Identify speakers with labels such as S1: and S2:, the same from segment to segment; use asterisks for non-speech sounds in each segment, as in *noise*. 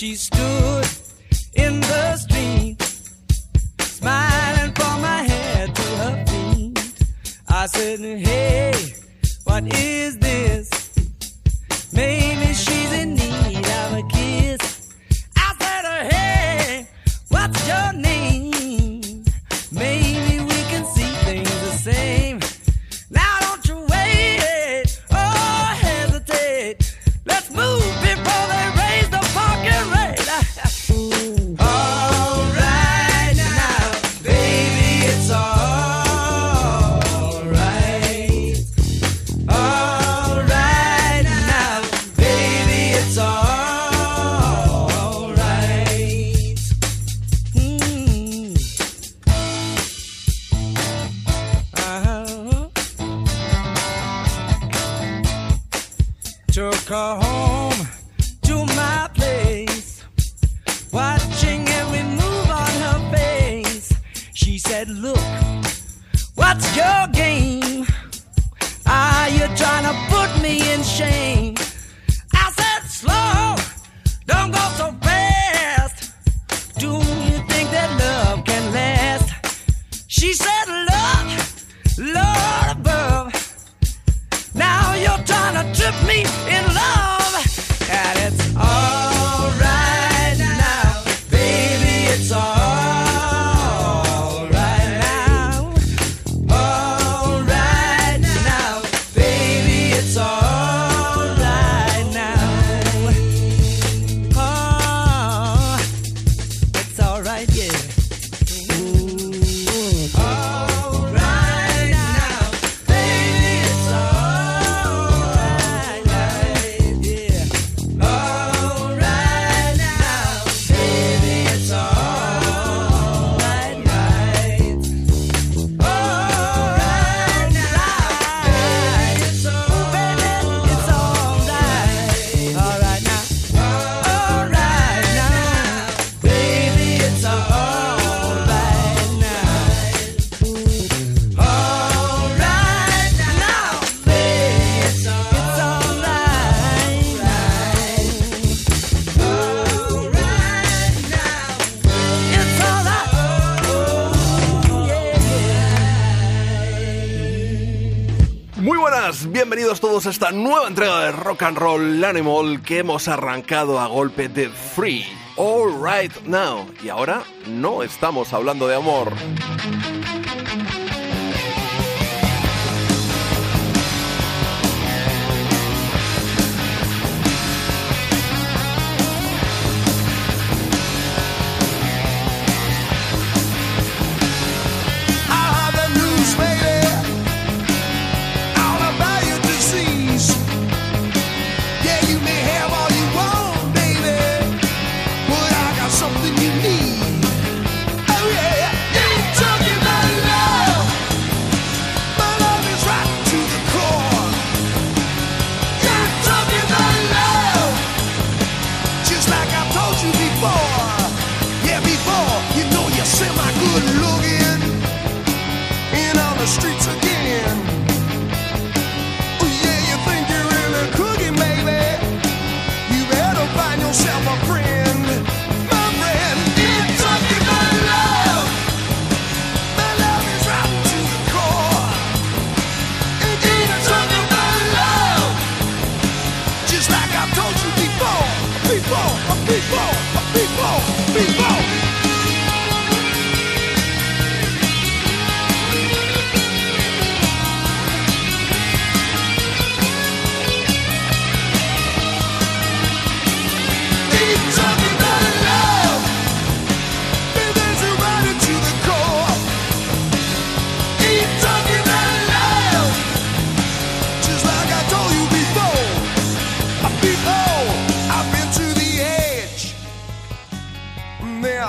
S1: she stood in the street, smiling from my head to her feet. I said, Hey, what is Took her home to my place, watching every move on her face. She said, Look, what's your game? Are you trying to put me in shame? I said, Slow, don't go so fast. Do you think that love can last? She said, Love, Lord above. Now you're trying to trip me. And
S2: bienvenidos todos a esta nueva entrega de Rock and Roll Animal que hemos arrancado a golpe de Free. All right now. Y ahora no estamos hablando de amor.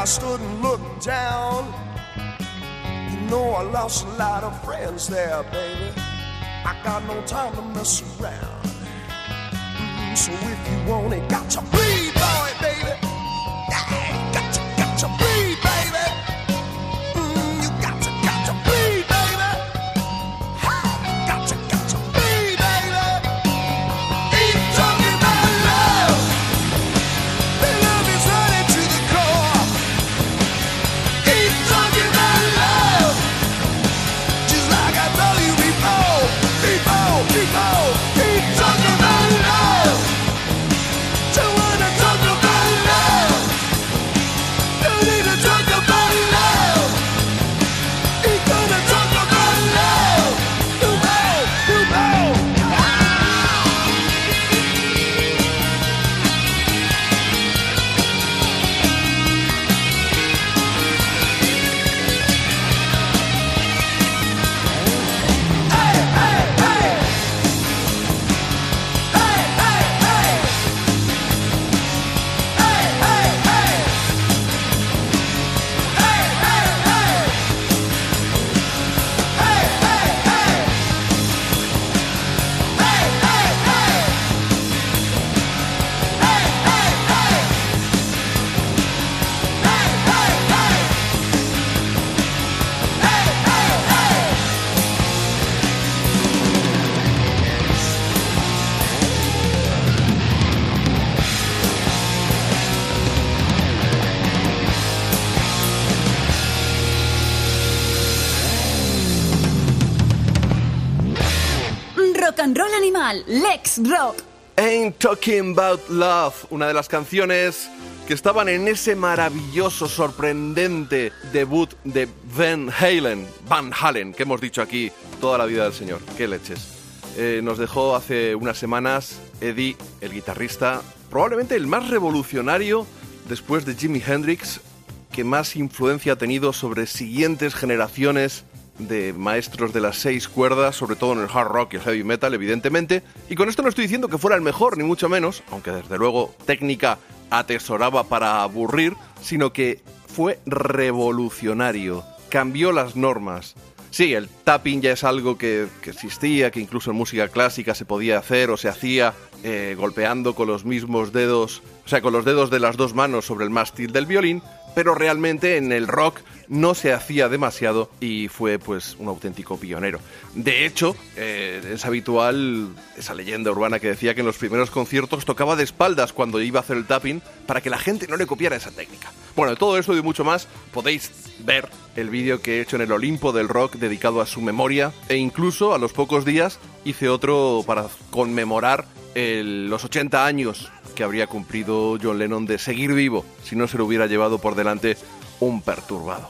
S3: I stood and looked down. You know I lost a lot of friends there, baby. I got no time to mess around. Mm, so if you want it, got to bleed,
S4: animal, Lex Rock.
S2: Ain't Talking About Love, una de las canciones que estaban en ese maravilloso, sorprendente debut de Van Halen, Van Halen, que hemos dicho aquí toda la vida del señor. ¡Qué leches! Eh, nos dejó hace unas semanas Eddie, el guitarrista, probablemente el más revolucionario después de Jimi Hendrix, que más influencia ha tenido sobre siguientes generaciones de maestros de las seis cuerdas, sobre todo en el hard rock y el heavy metal, evidentemente. Y con esto no estoy diciendo que fuera el mejor, ni mucho menos, aunque desde luego técnica atesoraba para aburrir, sino que fue revolucionario, cambió las normas. Sí, el tapping ya es algo que, que existía, que incluso en música clásica se podía hacer o se hacía eh, golpeando con los mismos dedos, o sea, con los dedos de las dos manos sobre el mástil del violín, pero realmente en el rock no se hacía demasiado y fue pues un auténtico pionero. De hecho, eh, es habitual esa leyenda urbana que decía que en los primeros conciertos tocaba de espaldas cuando iba a hacer el tapping para que la gente no le copiara esa técnica. Bueno, todo esto y mucho más podéis ver el vídeo que he hecho en el Olimpo del Rock dedicado a su memoria e incluso a los pocos días hice otro para conmemorar los 80 años que habría cumplido John Lennon de seguir vivo si no se lo hubiera llevado por delante un perturbado.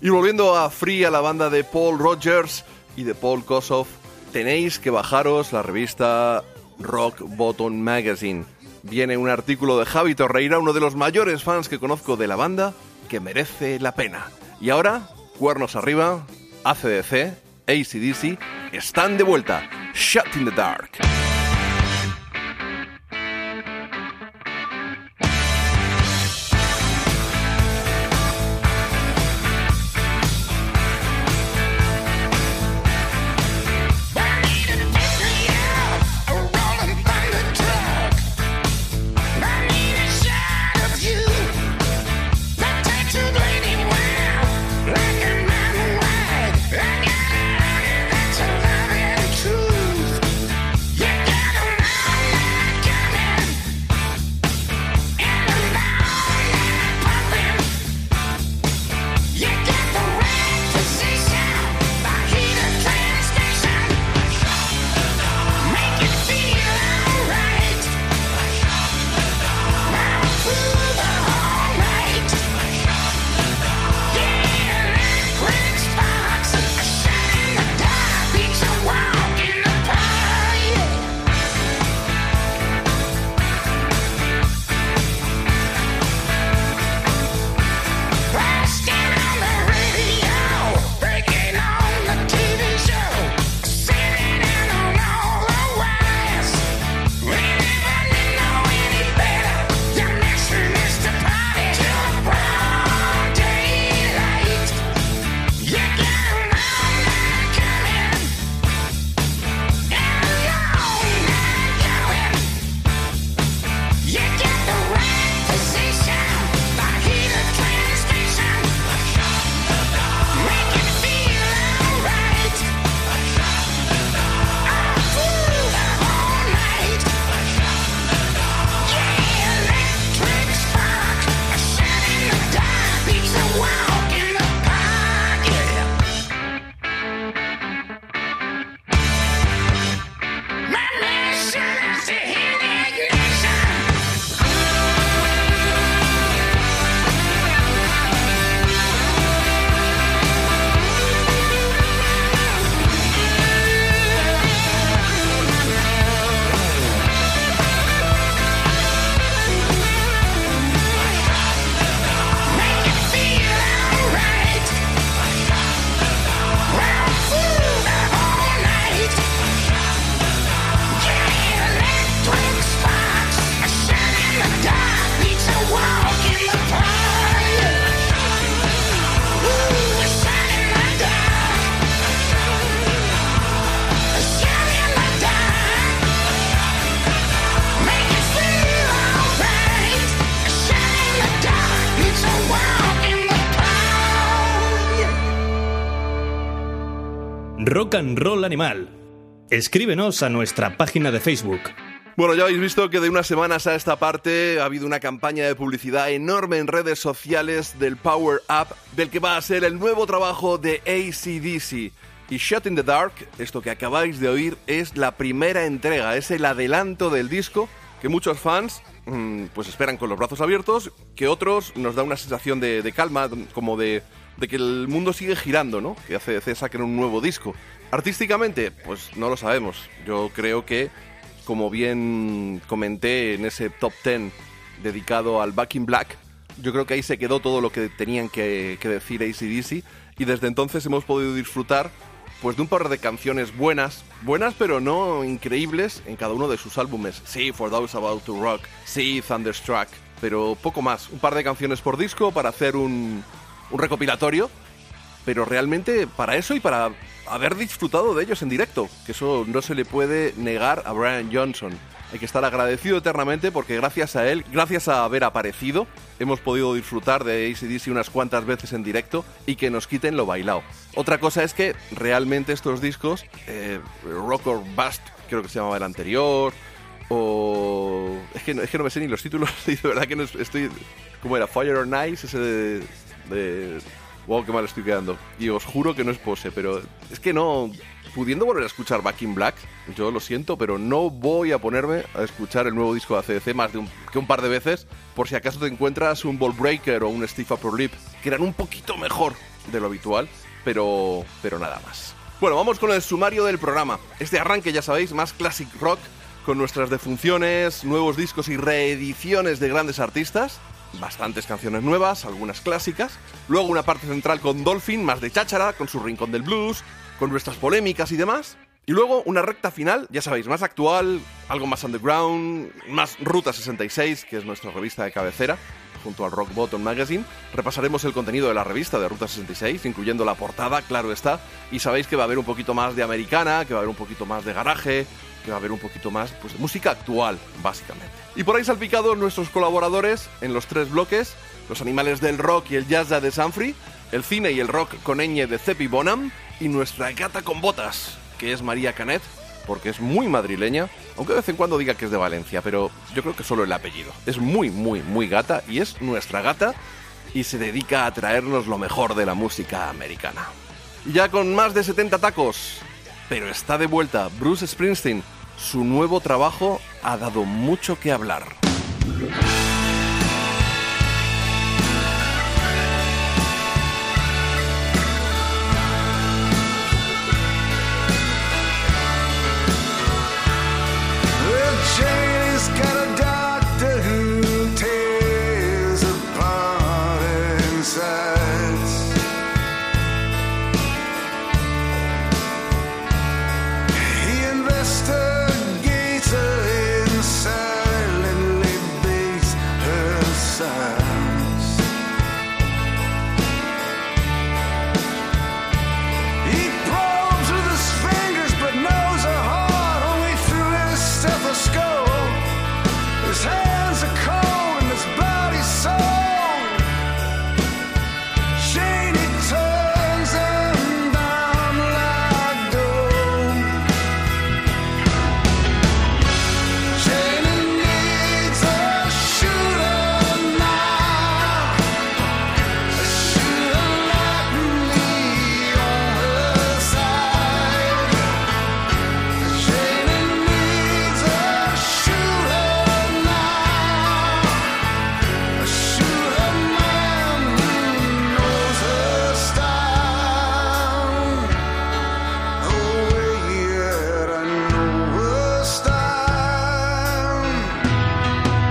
S2: Y volviendo a Free, a la banda de Paul Rogers y de Paul Kossoff, tenéis que bajaros la revista Rock Bottom Magazine. Viene un artículo de Javi Torreira, uno de los mayores fans que conozco de la banda, que merece la pena. Y ahora, cuernos arriba, ACDC, ACDC, están de vuelta. Shut in the Dark.
S5: Rock and Roll Animal. Escríbenos a nuestra página de Facebook.
S2: Bueno, ya habéis visto que de unas semanas a esta parte ha habido una campaña de publicidad enorme en redes sociales del Power Up, del que va a ser el nuevo trabajo de ACDC. Y Shut in the Dark, esto que acabáis de oír, es la primera entrega, es el adelanto del disco que muchos fans mm, pues esperan con los brazos abiertos, que otros nos da una sensación de, calma, como de, que el mundo sigue girando, ¿no? Que que saquen un nuevo disco. Artísticamente, pues no lo sabemos. Yo creo que, como bien comenté en ese top 10 dedicado al Back in Black, yo creo que ahí se quedó todo lo que tenían que, que decir ACDC y desde entonces hemos podido disfrutar pues de un par de canciones buenas, buenas pero no increíbles en cada uno de sus álbumes. Sí, For Those About to Rock, sí, Thunderstruck, pero poco más. Un par de canciones por disco para hacer un, un recopilatorio, pero realmente para eso y para haber disfrutado de ellos en directo, que eso no se le puede negar a Brian Johnson. Hay que estar agradecido eternamente porque gracias a él, gracias a haber aparecido, hemos podido disfrutar de ACDC unas cuantas veces en directo y que nos quiten lo bailado. Otra cosa es que realmente estos discos, eh, Rock or Bust, creo que se llamaba el anterior, o... Es que, es que no me sé ni los títulos *laughs* de verdad que no estoy... ¿Cómo era? Fire or Nice, ese de, de... Wow, qué mal estoy quedando. Y os juro que no es pose, pero es que no pudiendo volver a escuchar Back in Black, yo lo siento, pero no voy a ponerme a escuchar el nuevo disco de ACDC más de un, que un par de veces, por si acaso te encuentras un Ball Breaker o un Steve Upper Lip, que eran un poquito mejor de lo habitual, pero, pero nada más. Bueno, vamos con el sumario del programa. Este arranque, ya sabéis, más classic rock, con nuestras defunciones, nuevos discos y reediciones de grandes artistas bastantes canciones nuevas, algunas clásicas. Luego una parte central con Dolphin, más de cháchara, con su rincón del blues con nuestras polémicas y demás. Y luego una recta final, ya sabéis, más actual, algo más underground, más Ruta 66, que es nuestra revista de cabecera, junto al Rock Bottom Magazine. Repasaremos el contenido de la revista de Ruta 66, incluyendo la portada, claro está. Y sabéis que va a haber un poquito más de americana, que va a haber un poquito más de garaje, que va a haber un poquito más pues, de música actual, básicamente. Y por ahí salpicados nuestros colaboradores en los tres bloques, los animales del rock y el jazz de Sanfrey, el cine y el rock con ñ de Cepi Bonham, y nuestra gata con botas, que es María Canet, porque es muy madrileña, aunque de vez en cuando diga que es de Valencia, pero yo creo que solo el apellido. Es muy, muy, muy gata y es nuestra gata y se dedica a traernos lo mejor de la música americana. Ya con más de 70 tacos, pero está de vuelta Bruce Springsteen. Su nuevo trabajo ha dado mucho que hablar.